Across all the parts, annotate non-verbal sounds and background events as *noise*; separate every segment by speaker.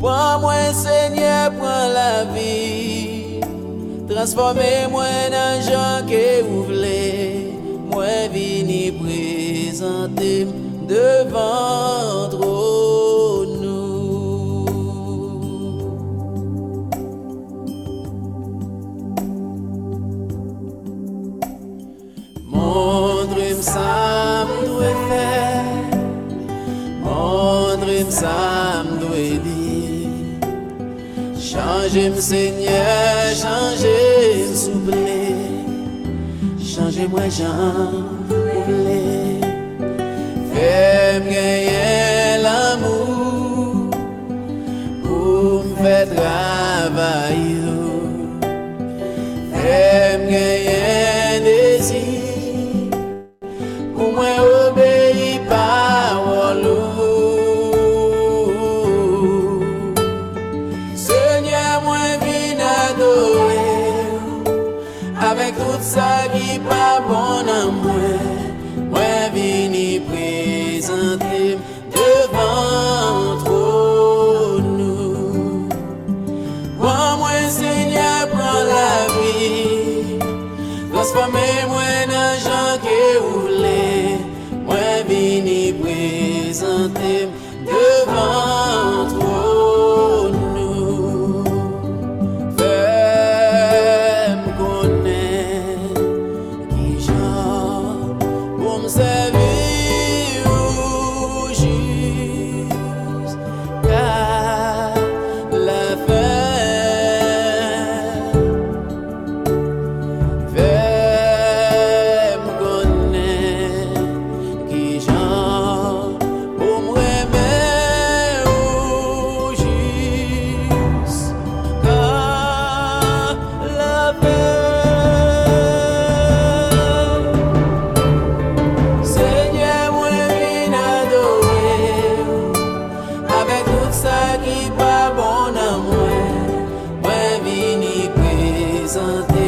Speaker 1: Prends-moi, Seigneur, prends la vie. Transformez-moi en gens que vous voulez. Moi, vini présenter devant nous. Montre-moi ça, me faire. Montre-moi ça. Changez-moi, Seigneur, changez-moi, s'il vous plaît. Changez-moi, vous voulez. Fais-moi gagner l'amour pour me faire travailler. Fais-moi gagner désir pour moi présenter devant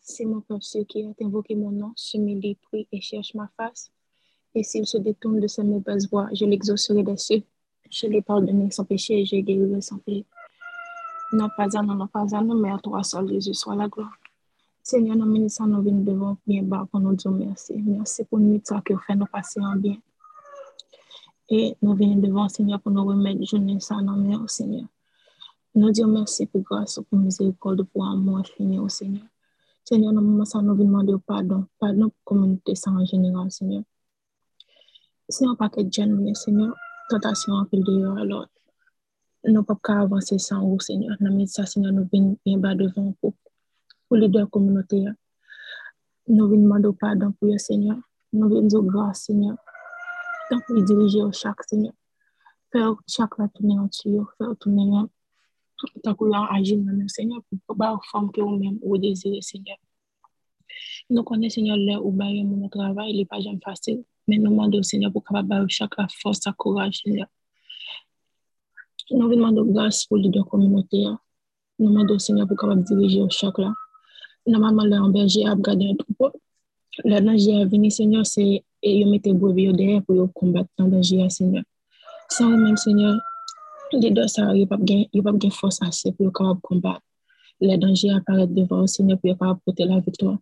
Speaker 2: C'est mon peuple ceux qui ont invoqué mon nom, s'humilie, prie et cherche ma face. Et s'il se détourne de ses mauvaises voies, je l'exaucerai des cieux. Je l'ai pardonné sans péché et je guérirai sans péché. Non pas à nous, non pas à nous, mais à toi seul, Jésus, soit la gloire. Seigneur, nous nous venons devant bien bas pour nous dire merci. Merci pour nous ça que vous faites nous passer en bien. Et nous venons devant Seigneur pour nous remettre journée ça nos mains, Seigneur. Nous disons merci pour grâce, pour miséricorde, pour amour infini au Seigneur. Seigneur, nous nous venons demander pardon. Pardon pour la communauté en général, Seigneur. Seigneur, pas que Dieu nous, Seigneur, tentation en pile dehors, alors nous ne pouvons pas avancer sans vous, Seigneur. Nous mettons ça, Seigneur, nous venons bien bas devant vous. Pour les deux communautés, nous venons demander pardon pour le Seigneur. Nous venons dire grâce, Seigneur. Tant pour diriger au chaque, Seigneur. Faire chaque la tourner en tuyau, faire tourner en tant que l'on agit Seigneur, pour pas la forme que vous-même vous désirez, Seigneur. Nous connaissons, Seigneur, là où mon travail, il n'est pas jamais facile. Mais nous demandons, Seigneur, pour capable chaque force, à courage, Seigneur. Nous demandons grâce pour les deux communautés. Nous demandons, Seigneur, pour capable diriger au chaque là. Normalement, là, en berger, à garder un troupeau. Le danger à venir, Seigneur, c'est et vous mettez brebis derrière pour combattre le danger, Seigneur. Sans vous-même, Seigneur, les deux, ça, il n'y a pas de force assez pour combattre. Les dangers apparaissent devant le Seigneur pour capable porter la victoire.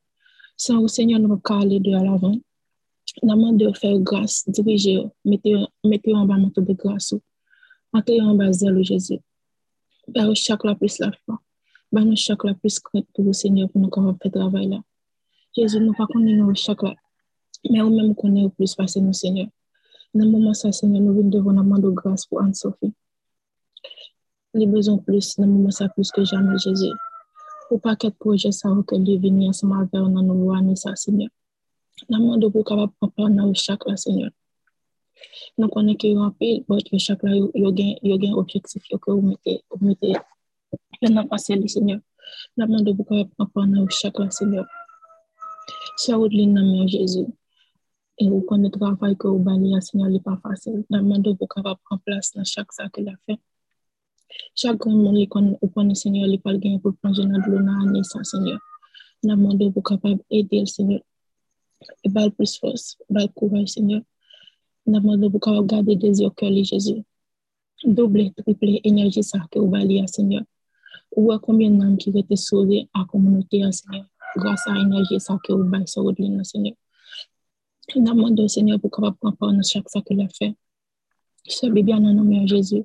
Speaker 2: Sans vous, Seigneur, nous aller de l'avant. Nous de faire grâce, diriger, mettez en bas de grâce. Entre en bas zèle, Jésus. Bah, chaque la plus la foi. Bah, nous chaque la plus crainte pour vous, Seigneur, pour nous faire travail là. Jésus, nous pas connaître chaque là. Mais ou même connaît plus parce nous, Seigneur. Dans le ça, Seigneur, nous venons devant la de grâce pour Anne-Sophie. Les besoins plus, dans le ça, plus que jamais, Jésus. Pour pas qu'être projet ça, que Dieu vienne ensemble avec nous, nous voir, ça, Seigneur. Dans le monde pour capable prendre chaque là, Seigneur. Nous connaissons qu'il y a un peu, que chaque là, il y a un objectif que vous mettez, vous mettez, dans passé, Seigneur. Dans le monde pour capable prendre chaque là, Seigneur. Sœur Audeline, dans Jésus. Et vous connaissez le travail que vous balayez, Seigneur, n'est pas facile. Dans le monde pour capable prendre place dans chaque sac qu'il Chaque grand monde, vous connaissez, Seigneur, il pas le pour prendre dans l'eau dans la naissance, Seigneur. Le monde pour capable aider, Seigneur. Et bal plus force, bal courage, Seigneur. Nous demandons pour qu'on garder des yeux au cœur de Jésus. Double, triple énergie ça que vous balayez, Seigneur. Ou à combien d'âmes qui vont sauvés à la communauté, Seigneur, grâce à l'énergie ça que vous ligne, Seigneur. Nous demandons, Seigneur, pour qu'on prendre part dans chaque ça qu'il a fait. Ce bébé en nom de Jésus,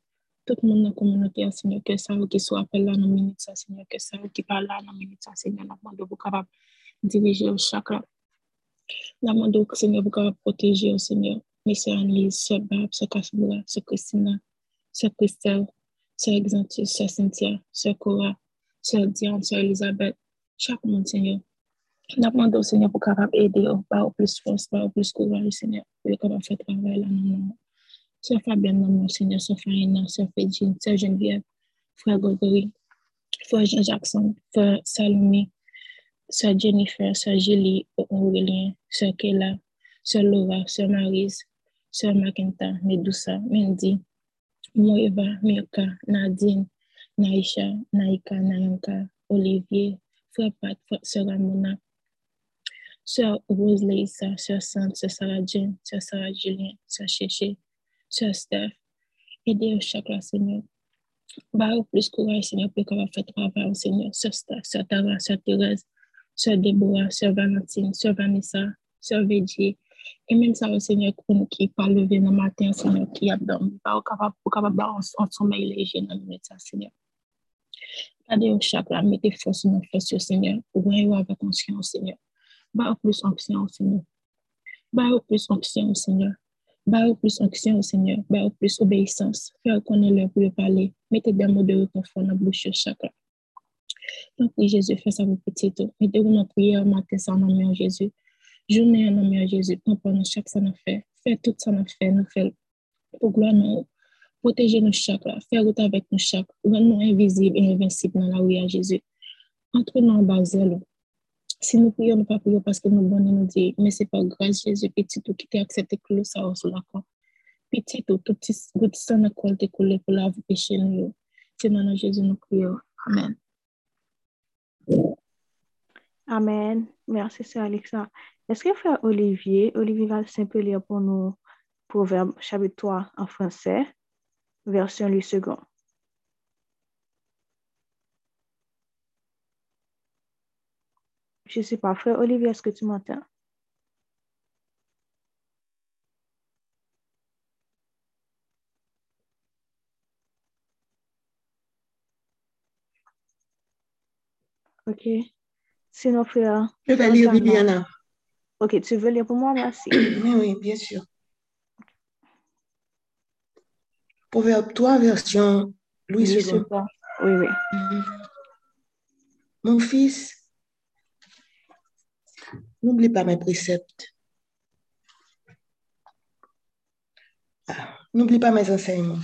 Speaker 2: tout la que ça qui soit appelé là dans la minute, la capable diriger au chakra. Annelise, Sœur Barbe, Sœur Kassoula, Sœur Christina, Sœur Christelle, Sœur Exantius, Sœur Cynthia, Sœur Cora, Sœur Diane, monde, Seigneur. Nous demandons au Seigneur pour capable aider, pas au plus force, pas au plus courage, Seigneur, pour capable faire travail là, non, non. Sœur Fabienne, non, Seigneur, Sœur Farina, Sœur Fédine, Sœur Geneviève, Frère Gregory, Frère Jean-Jackson, Frère Salomé, Sœur Jennifer, Sœur Julie, Aurélien, Sœur Kayla, Sœur Laura, Sœur Marise, Sœur Makinta, Medusa, Mendy, Moeva, Mirka, Nadine, Naisha, Naika, Nayanka, Olivier, Frère Pat, Sœur Ramona, Sœur Rose Leissa, Sœur Sante, Sœur Sarah Jane, Sœur Sarah Julien, Sœur Chéché, Sœur Steph. Aidez au chakra, Seigneur. Au plus courage, Seigneur, pour qu'on va faire travail, Seigneur. Sœur Steph, Sœur Tara, Sœur Thérèse, Sœur Déborah, Sœur Valentine, Sœur Vanessa, Sœur Védier, et même ça, Seigneur, qui pas lever le matin, Seigneur, qui a dormi, pas capable, capable en sommeil léger dans le ça, Seigneur. Regardez au chakra, mettez force dans force, Seigneur, voir avec conscience, Seigneur. Bah, plus onction, Seigneur. Bah, plus onction, Seigneur. Bah, plus onction, Seigneur. Bah, plus obéissance. Faire connaître pour parler. Mettez des mots de réconfort dans la bouche de chakra. Donc, Jésus, fais ça pour petit tout. Mettez-vous dans prière matin, sans nom de Jésus. Journée en de Jésus, prends nous chaque ça nous fait. Fais tout ça nous nous fait pour gloire nous. Protéger nos chaque faire route avec nos chaque, rendre-nous invisibles et invincibles dans la rue à Jésus. Entre-nous en bas Si nous prions, nous pas prions parce que nous bonnes nous dire, mais c'est pas grâce Jésus, petit tout qui t'a accepté que le ça sur la croix. Petit tout, tout petit, n'a quoi coulé pour la vie péché nous. C'est dans Jésus nous prions. Amen.
Speaker 3: Amen. Merci, Sœur Alexa. Est-ce que frère Olivier, Olivier va simple lire pour nous Proverbe chapitre 3 en français, version lui second? Je ne sais pas, frère Olivier, est-ce que tu m'entends? Ok. Sinon, frère.
Speaker 4: Je vais lire Bibiana.
Speaker 3: Ok, tu veux lire pour moi, merci. *clears throat*
Speaker 4: Oui, oui, bien sûr. Proverbe 3, version Louis II.
Speaker 3: Oui, oui.
Speaker 4: Mon fils, n'oublie pas mes préceptes. Ah, n'oublie pas mes enseignements.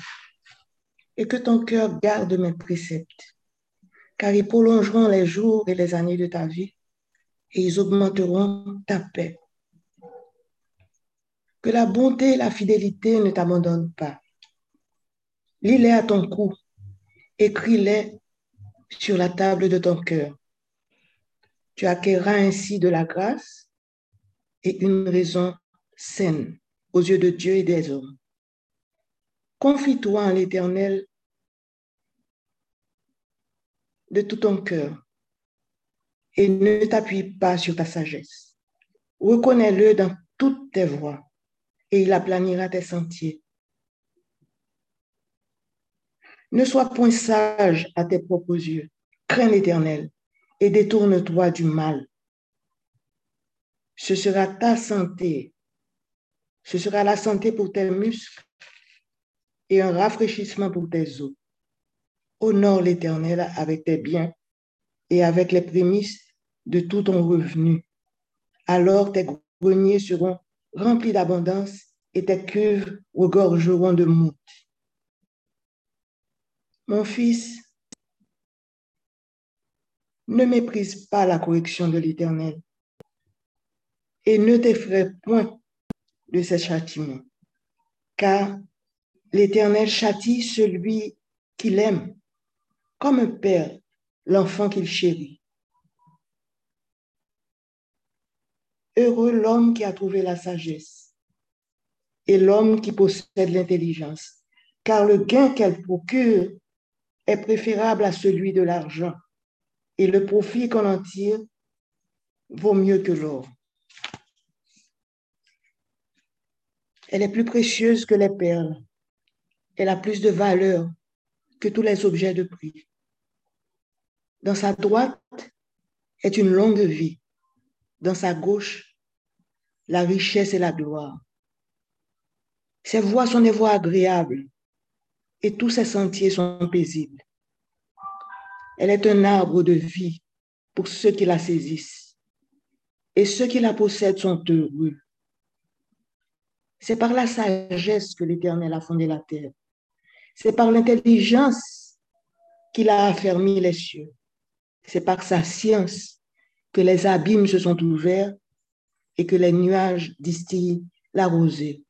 Speaker 4: Et que ton cœur garde mes préceptes, car ils prolongeront les jours et les années de ta vie et ils augmenteront ta paix. Que la bonté et la fidélité ne t'abandonnent pas. Lis-les à ton cou, écris-les sur la table de ton cœur. Tu acquerras ainsi de la grâce et une raison saine aux yeux de Dieu et des hommes. Confie-toi en l'Éternel de tout ton cœur et ne t'appuie pas sur ta sagesse. Reconnais-le dans toutes tes voies et il aplanira tes sentiers. Ne sois point sage à tes propres yeux. Crains l'Éternel et détourne-toi du mal. Ce sera ta santé. Ce sera la santé pour tes muscles et un rafraîchissement pour tes os. Honore l'Éternel avec tes biens et avec les prémices de tout ton revenu. Alors tes greniers seront remplis d'abondance et tes cuves regorgeront de moutes. Mon fils, ne méprise pas la correction de l'Éternel et ne t'effraie point de ses châtiments, car l'Éternel châtie celui qu'il aime, comme un père l'enfant qu'il chérit. Heureux l'homme qui a trouvé la sagesse et l'homme qui possède l'intelligence, car le gain qu'elle procure est préférable à celui de l'argent, et le profit qu'on en tire vaut mieux que l'or. Elle est plus précieuse que les perles. Elle a plus de valeur que tous les objets de prix. Dans sa droite est une longue vie. Dans sa gauche, la richesse et la gloire. Ses voies sont des voies agréables et tous ses sentiers sont paisibles. Elle est un arbre de vie pour ceux qui la saisissent et ceux qui la possèdent sont heureux. C'est par la sagesse que l'Éternel a fondé la terre. C'est par l'intelligence qu'il a affermi les cieux. C'est par sa science que les abîmes se sont ouverts et que les nuages distillent la rosée.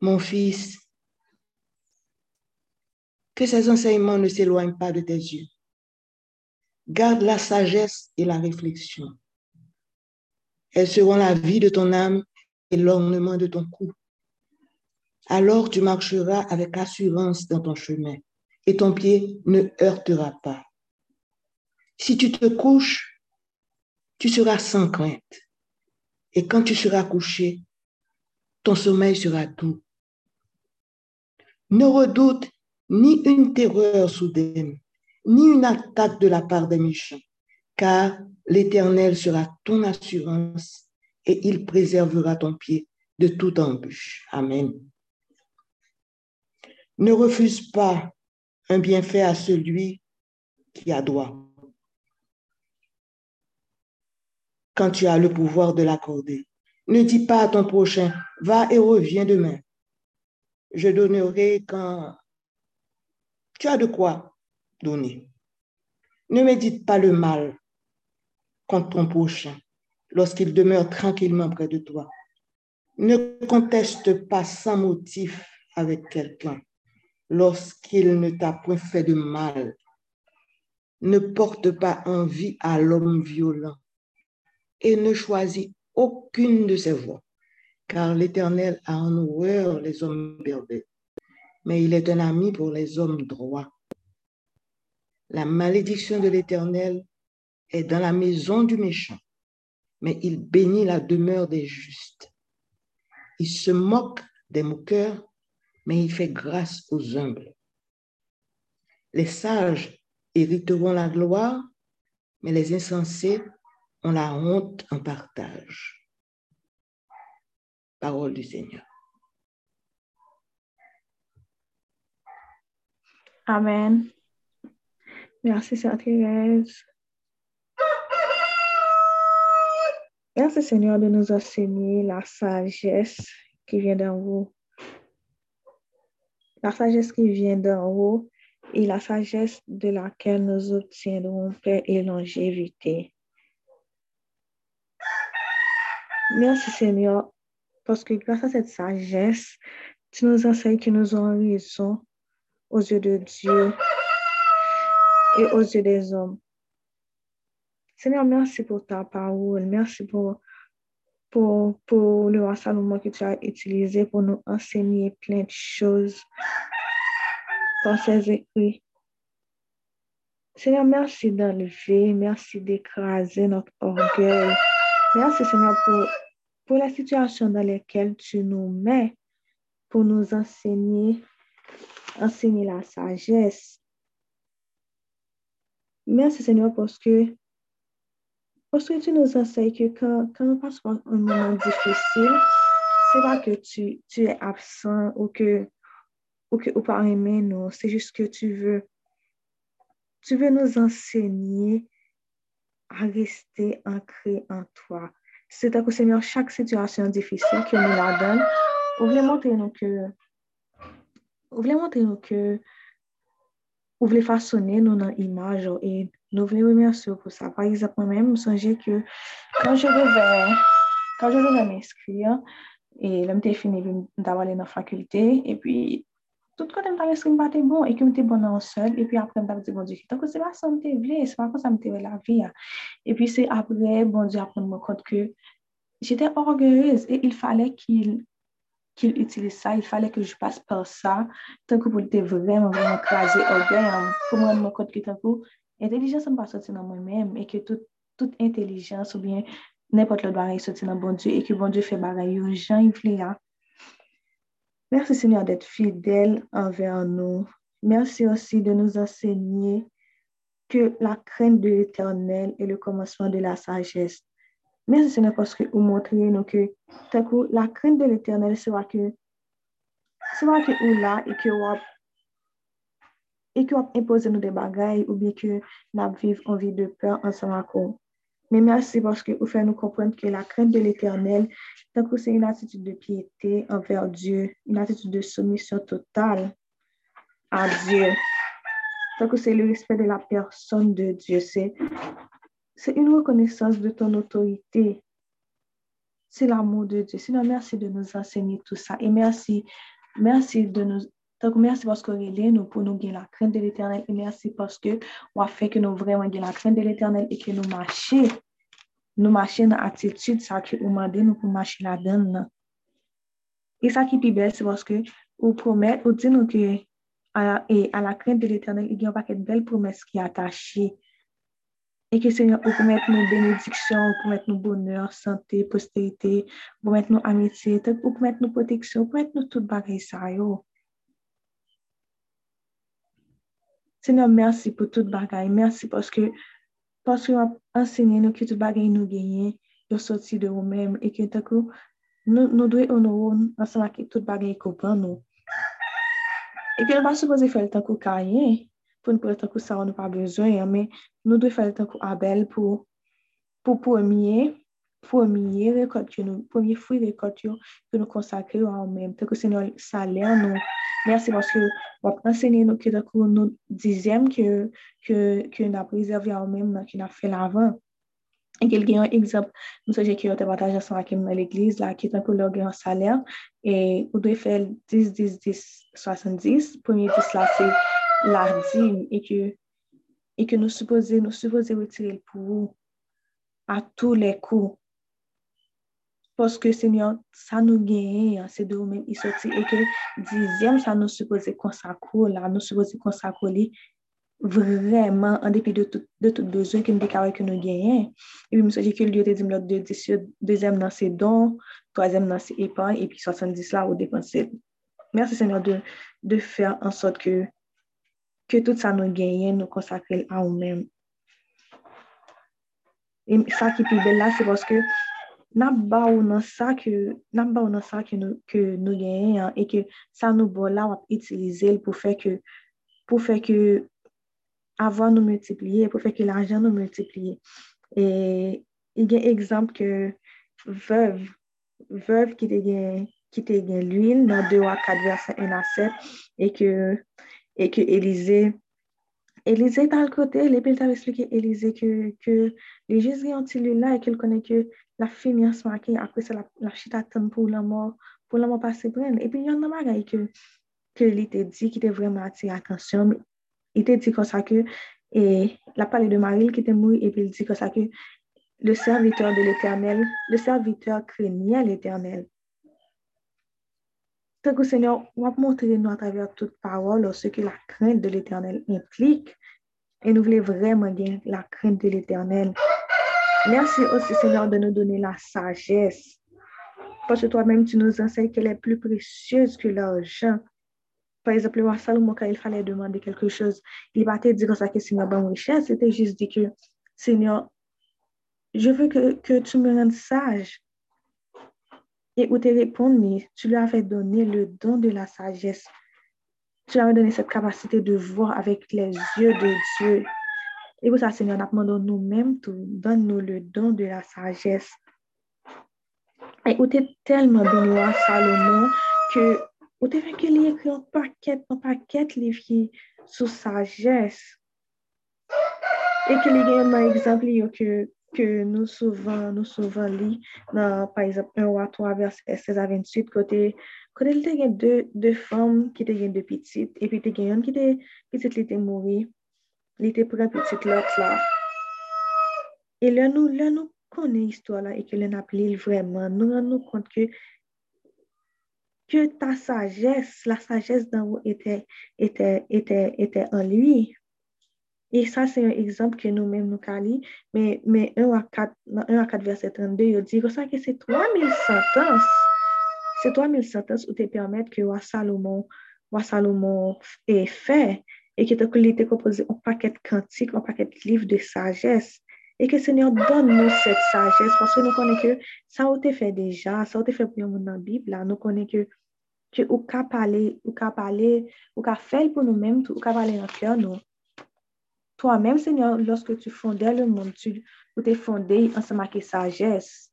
Speaker 4: Mon fils, que ces enseignements ne s'éloignent pas de tes yeux. Garde la sagesse et la réflexion. Elles seront la vie de ton âme et l'ornement de ton cou. Alors tu marcheras avec assurance dans ton chemin et ton pied ne heurtera pas. Si tu te couches, tu seras sans crainte. Et quand tu seras couché, ton sommeil sera doux. Ne redoute ni une terreur soudaine, ni une attaque de la part des méchants, car l'Éternel sera ton assurance et il préservera ton pied de toute embûche. Amen. Ne refuse pas un bienfait à celui qui a droit. Quand tu as le pouvoir de l'accorder, ne dis pas à ton prochain, va et reviens demain. Je donnerai quand tu as de quoi donner. Ne médite pas le mal contre ton prochain lorsqu'il demeure tranquillement près de toi. Ne conteste pas sans motif avec quelqu'un lorsqu'il ne t'a point fait de mal. Ne porte pas envie à l'homme violent et ne choisis aucune de ses voies, car l'Éternel a en horreur les hommes pervers mais il est un ami pour les hommes droits. La malédiction de l'Éternel est dans la maison du méchant, mais il bénit la demeure des justes. Il se moque des moqueurs, mais il fait grâce aux humbles. Les sages hériteront la gloire, mais les insensés ont la honte en partage. Parole du Seigneur.
Speaker 3: Amen. Merci, Sœur Thérèse. Merci, Seigneur, de nous enseigner la sagesse qui vient d'en haut. La sagesse qui vient d'en haut et la sagesse de laquelle nous obtiendrons paix et longévité. Merci, Seigneur, parce que grâce à cette sagesse, tu nous enseignes que nous avons raison aux yeux de Dieu. et aux yeux des hommes. Seigneur, merci pour ta parole. Merci pour, pour, pour le roi Salomon que tu as utilisé pour nous enseigner plein de choses dans ses écrits. Seigneur, merci d'enlever, merci d'écraser notre orgueil. Merci, Seigneur, pour, pour la situation dans laquelle tu nous mets pour nous enseigner, enseigner la sagesse. Merci, Seigneur, parce que, parce que tu nous enseignes que quand, quand on passe par un moment difficile, c'est pas que tu, tu es absent ou que, ou que, ou pas aimer nous, c'est juste que tu veux tu veux nous enseigner à rester ancré en toi. C'est à cause, Seigneur, chaque situation difficile que nous la donne, vous voulez montrer que, voulez montrer nous que, vous voulez façonner nous dans l'image et nous voulons remercier pour ça. Par exemple, moi-même, je me que quand je devais, quand je m'inscrire, et là, j'ai fini la faculté, et puis tout kote pate bon, e ke te bon nan sol, e pi apre bon di, tanko se te vle, se pa kon sa te la vi. E pi se apre, bon di apre ke, jete orgueilleuse, e il fale qu'il qu'il utilise sa, il fale ke je passe par sa, tanko pou te vremen, vremen krasi orgueil, pou m rende m kote ki tanko, intelijens m pa soti nan mwen men, e ke tout, tout intelijens, ou bien, nepot le bagay soti nan bon di, e ke bon di fe bagay yo, jan y vle ya, Merci Seigneur d'être fidèle envers nous. Merci aussi de nous enseigner que la crainte de l'Éternel est le commencement de la sagesse. Merci Seigneur parce que vous montrez nous que la crainte de l'Éternel sera que sera que ou là et que vous et que vous imposez nous des bagailles ou bien que nous vivons en vie de peur ensemble vous. Mais merci parce que vous faites nous comprendre que la crainte de l'Éternel, c'est une attitude de piété envers Dieu, une attitude de soumission totale à Dieu. C'est le respect de la personne de Dieu. C'est une reconnaissance de ton autorité. C'est l'amour de Dieu. Sinon, merci de nous enseigner tout ça. Et merci, merci de nous donc, merci parce que nous pour nous gagner la crainte de l'éternel. Et merci parce que on a fait que nous vraiment gagner la crainte de l'éternel et que nous marchions. Nous marchions dans l'attitude, ça que nous nous pour marcher là-dedans. Et ça qui est belle, c'est parce que vous promettez, vous dites que à, et à la crainte de l'éternel, il y a un paquet de belles promesses qui sont attachées. Et que Seigneur, ou pou mette nou benediksyon, ou pou mette nou bonheur, santé, posterité, ou pou mette nou amitié, ou pou mette nou proteksyon, ou pou mette nou tout bagay sa yo. Seigneur, mersi pou tout bagay. Mersi poske, poske wap ensegne nou ki tout bagay nou genye, yo soti de ou mem, e ki takou nou, nou dwe onoroun ansama ki tout bagay kopan nou. E ki wap supose fel takou kayen, pou nou pou etan kou sa ou nou pa bezwen, men nou dwe fè etan kou abel pou pou pwemye, pwemye rekot yo nou, pwemye fwi rekot yo ke nou konsakre yo an men. Te kou se nou salè an nou, men se baske wap ansenye nou ke takou nou dizem ke, ke, ke nou apreserve an men nan ki nou fè lavan. E gel gen yon egzap, nou seje ki yo te bataje san akim nan l'egliz la, ki tankou lor gen yon saler, e ou dwe fel 10-10-10-70, pwemye 10 la se 10 là, c'est la dîme, et que, et que nous supposons, nous supposons retirer pour vous à tous les coups. Parce que Seigneur, ça nous gagne, c'est de nous-mêmes, il et que dixième, ça nous suppose consacrer, là, nous suppose consacrer vraiment, en dépit de tout, de tout besoin que nous déclarons que nous gagnons. Et puis, je me que Dieu te dit, de deuxième dans ses dons, troisième dans ses épargnes, et puis 70 là, au dépenser. Merci Seigneur de, de faire en sorte que, ke tout sa nou genyen nou konsakrel an ou men. E sa ki pi bel la, se poske nap ba ou nan sa ke, nan sa ke nou, ke nou genyen, e ke sa nou bo la wap itilize l pou fe ke, pou fe ke avan nou multipliye, pou fe ke l'ajan nou multipliye. E, e gen ekzamp ke vev, vev ki te gen, gen l'uil nan 2 a 4 verset 1 a 7, e ke E ke Elize, Elize tal kote, le pil tal esplike Elize ke, ke le jiz gen yon ti li la e ke l konen ke la fi mi asma ki apre se la, la chita ten pou la mor, pou la mor pase pren. E pi yon nan magay ke, ke li te di ki te vreman ati atensyon, il te di kon sa ke, e la pale de Maril ki te mou, e pi il di kon sa ke, le serviteur de l'Eternel, le serviteur krenye l'Eternel. Que Seigneur, va montrer nous à travers toute parole ce que la crainte de l'Éternel implique. Et nous voulons vraiment gagner la crainte de l'Éternel. Merci aussi, Seigneur, de nous donner la sagesse. Parce que toi-même, tu nous enseignes qu'elle est plus précieuse que l'argent. Par exemple, le roi Salomon, quand il fallait demander quelque chose, il va te dire ça que Seigneur bon richesse, c'était juste dit que, Seigneur, je veux que tu me rendes sage. Et où te répondre, tu lui avais donné le don de la sagesse. Tu lui avais donné cette capacité de voir avec les yeux de Dieu. Et pour ça, Seigneur, nous demandons nous-mêmes, donne-nous le don de la sagesse. Et où t'es tellement à Salomon que où t'es fait qu'il écrit un paquet, un paquet de livres sur sagesse. Et qu'il y a un exemple que ke nou souvan, nou souvan li nan, par exemple, 1 ou 3 verset 16 a 28, kote, kote li te gen 2, 2 fom ki te gen 2 pitit, epi te gen yon ki te pitit li te mouri, li te pran pitit lot la. E lè nou, lè nou konen histwa la, e ke lè nap li vreman, nou an nou kont ke ke ta sajes, la sajes dan ou ete, ete, ete, ete an liwi. E sa se yon ekzamp ke nou men nou ka li, men 1 a 4 verset 32 yo di, yo sa ke se 3.000 sentans, se 3.000 sentans ou te permet ke wa Salomon, wa Salomon e fe, e ki te kou li te kompoze an paket kantik, an paket liv de sajes, E ke se nyon don nou set sajes, paske nou konen ke sa ou te fe deja, sa ou te fe pou yon moun nan bib la, nou konen ke, ke ou ka pale, ou ka pale, ou ka fel pou nou menm, ou ka pale nan kèr nou. toi-même, Seigneur, lorsque tu fondais le monde, tu, ou t'es fondé ensemble avec sagesse.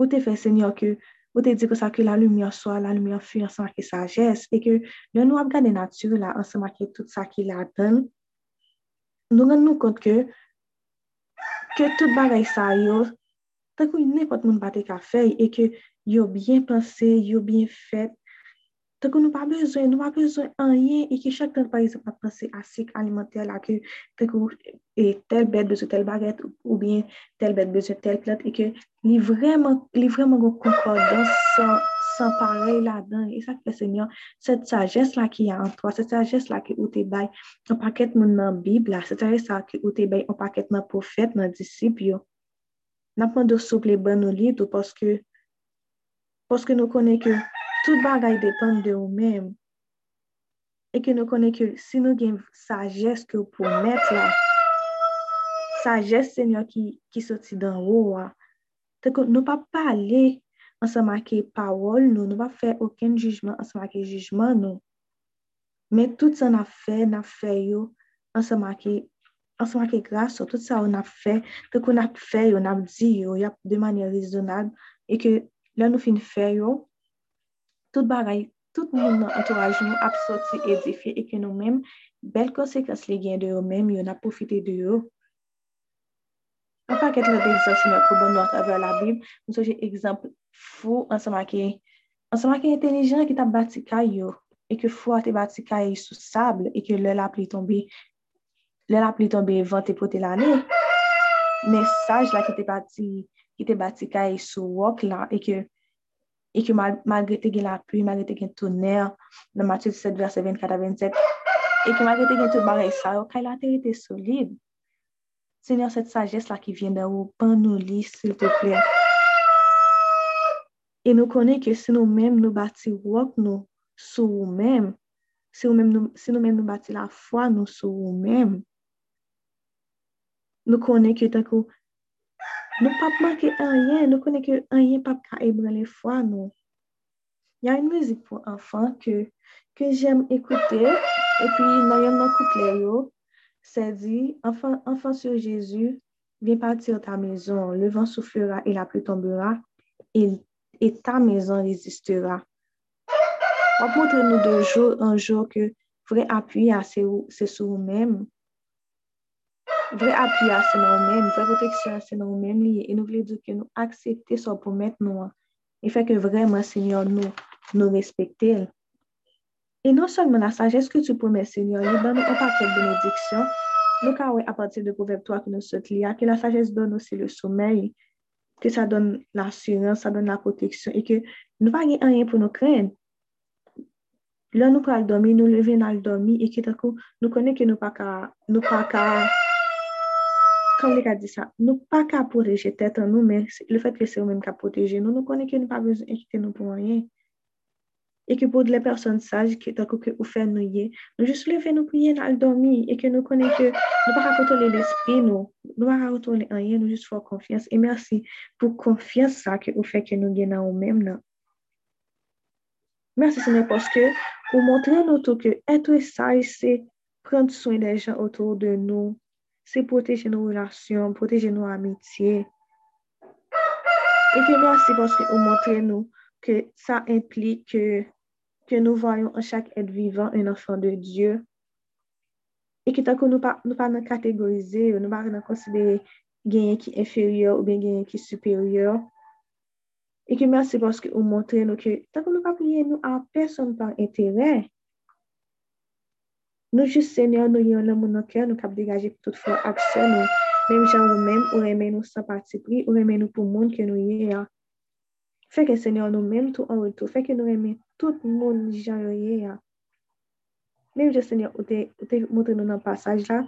Speaker 3: Ou t'es fait, Seigneur, que, ou t'es dit que ça, que la lumière soit, la lumière fut ensemble avec sagesse, et que nous nous regardons la nature, là, ensemble avec tout ça qu'il a donné. nous rendons compte que, que tout bagaille ça, yo, tant qu'on n'importe monde pas qu'à faire, et que yo bien pensé, yo bien fait, Te kon nou pa bezwen, nou pa bezwen anyen, e ki chak tan par exemple ap pase asik alimenter la ke te kon e tel bet bezwen tel baget ou bien tel bet bezwen tel plat e ke li vreman, li vreman go konkordans san, san parey la dan. E sa ke senyon, set sajes la ki ya an toa, set sajes la ki ou te bay an paket moun nan bib la, set sajes la ki ou te bay an paket nan profet, nan disip yo. Napman do souple ban nou li do paske Poske nou konen ke tout bagay depan de ou men. E ke nou konen ke si nou gen sajes ke ou pou met la, sajes senyor ki, ki soti dan ou wa. Teko nou pa pale ansama ke pawol nou, nou pa fe oken jujman ansama ke jujman nou. Men tout sa na fe, na fe yo ansama ke ansama ke grase, so tout sa ou na fe, teko na fe yo, na di yo, ya de manye rezonab, e ke lè nou fin fè yo, tout bagay, tout moun nan entouraj nou ap soti edifi e ke nou mèm, bel konsekans li gen de yo mèm, yo na profite de yo. An pa ket lè de egzansi nou kou bon nou atave la bib, nou soje egzamp fou ansama ki, ansama ki intelijan ki ta bati kay yo, e ke fou ate bati kay sou sable, e ke lè la pli tombe, lè la pli tombe vante pote lane, mesaj la ki te bati ki te bati kaye sou wok la e ke, e ke malgre te gen la pli, malgre te gen toner nan Matye 17 verse 24 a 27 e ke malgre te gen tout bare sa yo kaye la te rete solide. Senyor, set sajes la ki vyen da ou pan nou li, sil te ple e nou konen ke se nou menm nou bati wok nou sou ou menm se nou, nou menm nou bati la fwa nou sou ou menm nou konen ke takou nous ne pas manquer rien, nous connaissons que rien pas ébranler foi nous. Il y a une musique pour enfants que, que j'aime écouter et puis dans un couplet c'est dit enfant enfant sur Jésus, viens partir ta maison, le vent soufflera et la pluie tombera et ta maison résistera. On montre nous de jour en jour que vrai appui c'est sur nous-mêmes Vre api ase nan ou men, vre proteksyon ase nan ou men liye, e nou vle di ke nou aksepte so pou met nou an. E feke vreman, Senyor, nou nou respekte el. E non solmen la sajes ke tu pou men, Senyor, li ban nou an paket benediksyon, nou ka wè a patir de Proverbe 3 ki nou sot li a, ke la sagesse don osi le sommeil, ke sa don l'assurance, sa don la proteksyon, e ke nou pa gen anyen pou nou kren. Lè nou pral domi, nou leve nan domi, e ke takou nou konen ke nou pa ka, nou pa ka, kan li ka di sa, nou pa ka proteje tèt an nou, men le fèt ke se ou men ka proteje nou, nou konen ke nou pa bezon ekite nou pou anyen. E ke pou de le person saj, ki takou ke ou fè nou ye, nou jist leve nou pou ye nan al domi, e ke nou konen ke nou pa ka kotole l'esprit nou, nou pa ka kotole anyen, nou jist fò konfians, e mersi pou konfians sa ke ou fè ke nou gen nan ou men nan. Mersi se Seigneur, poske ou montre nou tou ke etou saj se prent souen de jan otou de nou, se proteje nou relasyon, proteje nou amitye. E ke mersi pwoske ou montre nou ke sa implik ke, ke nou voyon an chak et vivan un anfan de Diyo. E ke tako nou pa, nou pa nan kategorize, nou pa nan konsidere genye ki inferyor ou genye ki superyor. E ke mersi pwoske ou montre nou ke tako nou pa pliye nou an person par entere. Nou jist senyor nou yon lè moun anker, nou kap degaje pou tout fwa aksyon nou. Mèm jan ou mèm, ou remè nou sa pati pri, ou remè nou pou moun ke nou ye ya. Fèkè senyor nou mèm tou an wotou, fèkè nou remè tout moun jan yo ye ya. Mèm jis senyor ou te, te moutre nou nan pasaj la,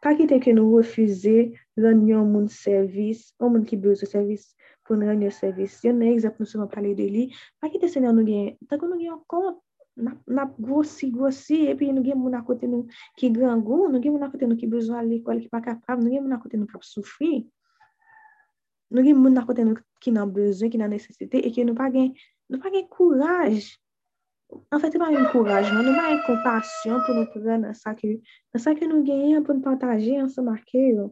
Speaker 3: pa ki te ke nou refuze ren yon moun servis, yon moun ki bezo servis pou nou ren yon servis. Yon nè egzap nou seman pale de li, pa ki te senyor nou gen, tako nou gen kont. nap, nap grosi, grosi, epi nou gen moun akote nou ki gran gou, nou gen moun akote nou ki bezwa l'ekol, ki pa kapab, nou gen moun akote nou kap soufri. Nou gen moun akote nou ki nan bezwen, ki nan nesesite, e ki nou pa gen, nou pa gen kouraj. An fète, pa gen kouraj, nou pa gen kompasyon pou nou pren nan sa ke, nan sa ke nou genyen pou nou pataje an se marke yo.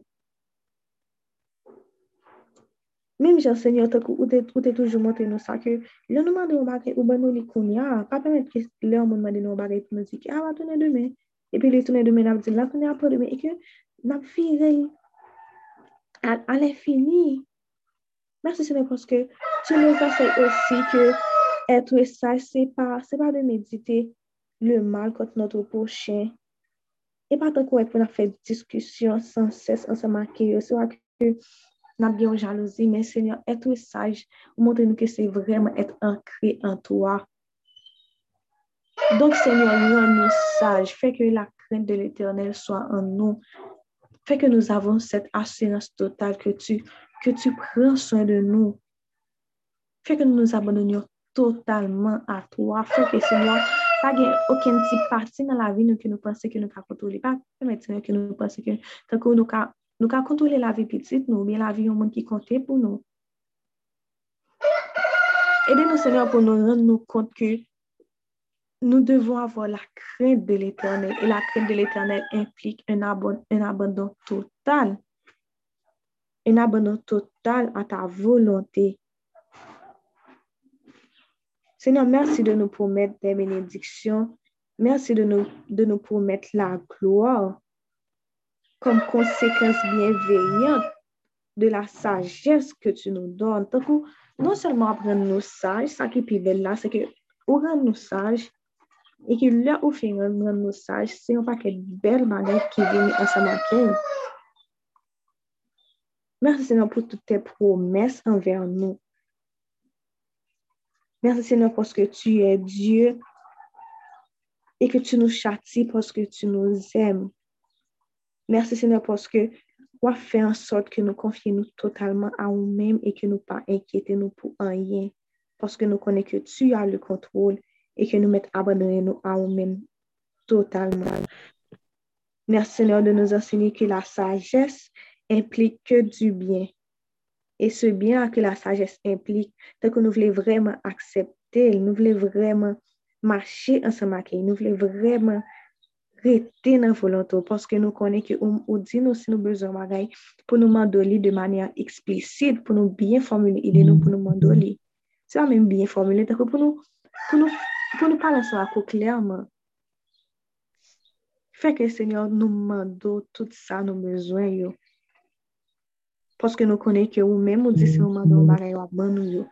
Speaker 3: Mem jan senyo tak ou te, ou te toujou montre nou sa ke lè nou mande ou bagay ou ban nou li koun ya, pa pèmèt ki lè ou moun mande nou bagay pou nou di ki ah, a va tounen demè. E pi lè tounen demè nap di la tounen apò demè e ke nap firey. Al, alè fini. Mè se poske tu nou zasey osi ke etre sa se pa, se pa de medite le mal kote notre pochen. E pa tan kou et pou na fè diskusyon san ses an sa makè yo. Se wak ke biyon jalouzi, men senyor etre saj, ou montre nou ke se vreman etre ankre an toa. Donk senyor, nou an nou saj, feke la kren de l'Eternel soa an nou. Feke nou avon set asyans total ke tu ke tu pren soyn de nou, fè ke nou nou abandonyon totalman a toa, fè ke se nou pa gen oken ti pati nan la vi nou ki nou pense ke nou ka kontrole, pa mète nou ki nou pense ke nou ka kontrole la vi pitit nou, mi la vi yon moun ki konte pou nou. Ede nou se nou pou nou rend nou kont ke nou devon avon la kren de l'Eternel, e la kren de l'Eternel implik en abandon total. un abandon total à ta volonté. Seigneur, merci de nous promettre des bénédictions. Merci de nous, de nous promettre la gloire comme conséquence bienveillante de la sagesse que tu nous donnes. Donc, non seulement apprendre nous sages, ça qui est là, c'est que on rend nous sages et que là où fait rendre nous sages, c'est un paquet de belles manières qui viennent ensemble avec Merci Seigneur pour toutes tes promesses envers nous. Merci Seigneur parce que tu es Dieu et que tu nous châties parce que tu nous aimes. Merci Seigneur parce que tu as fait en sorte que nous confions nous totalement à nous-mêmes et que nous pas inquiéter nous pour rien parce que nous connaissons que tu as le contrôle et que nous mettons abandonner nous à nous-mêmes totalement. Merci Seigneur de nous enseigner que la sagesse implique que du bien. Et ce bien que la sagesse implique, c'est que nous voulons vraiment accepter, nous voulons vraiment marcher ensemble nous voulons vraiment rete nan volanto, paske nou konen ki ou, ou di nou si nou bezon magay pou nou mandoli de manyan eksplisit, pou nou bien formule ide nou pou nou mandoli. Se an men bien formule, tako pou nou, pou nou, pou nou palan sa akou klerman. Fèk e senyor nou mando tout sa nou bezwen yo. Paske nou konen ki ou men ou di si nou mandoli magay yo, aban nou yo.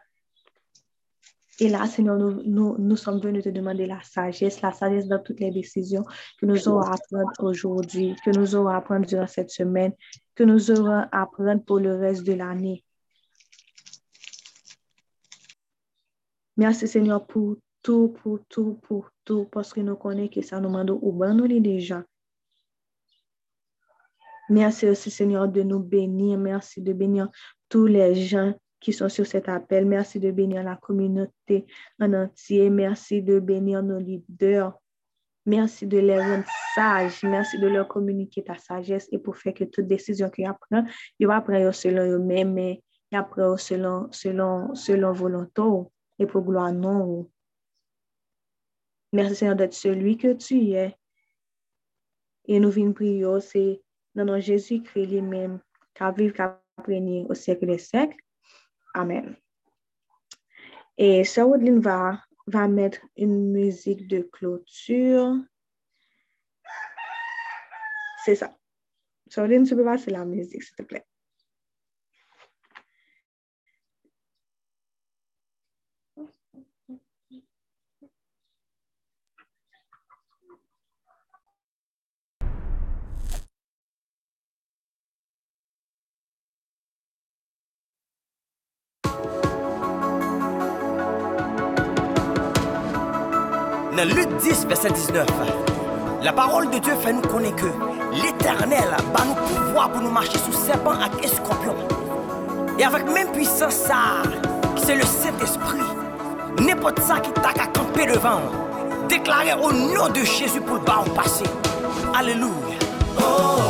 Speaker 3: Et là, Seigneur, nous, sommes venus te demander la sagesse, la sagesse dans toutes les décisions que nous aurons à prendre aujourd'hui, que nous aurons à prendre durant cette semaine, que nous aurons à prendre pour le reste de l'année. Merci Seigneur pour tout, pour tout, pour tout, parce que nous connaissons que ça nous demande au bon nous déjà. Merci aussi Seigneur de nous bénir. Merci de bénir tous les gens qui sont sur cet appel. Merci de bénir la communauté en entier. Merci de bénir nos leaders. Merci de les rendre sages. Merci de leur communiquer ta sagesse et pour faire que toute décision qu'ils prennent, ils prendre selon eux-mêmes, mais ils prennent selon, selon, selon volonté et pour gloire non. Merci Seigneur d'être celui que tu es. Et nous venons prier, c'est dans Jésus-Christ lui-même, qu'à vivre, qu'à au siècle des siècles. Amen. Et Sœur va, mettre une musique de clôture. C'est ça. Sœur tu peux passer la musique, s'il te plaît.
Speaker 5: Dans Luc 10, verset 19, la parole de Dieu fait nous connaître que l'éternel va nous pouvoir pour nous marcher sous serpent et scorpion. Et avec même puissance, ça, c'est le Saint-Esprit. N'importe ça qui t'a qu'à camper devant, déclarer au nom de Jésus pour le bas au passé. Alléluia.
Speaker 1: C'est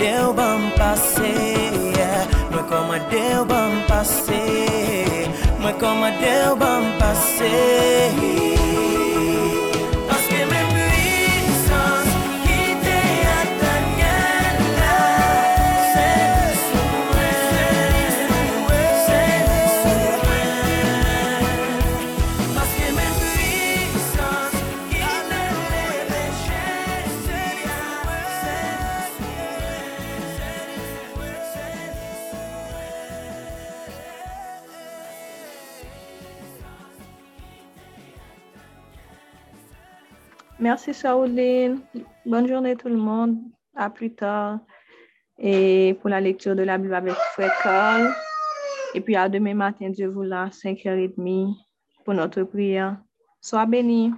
Speaker 1: moi comme Deus bam passé, moi comme Deus bam passé, moi comme Deus
Speaker 3: Merci, Shaoline. Bonne journée tout le monde. À plus tard. Et pour la lecture de la Bible avec Frère. Et puis à demain matin, Dieu voulant, 5h30 pour notre prière. Sois bénis.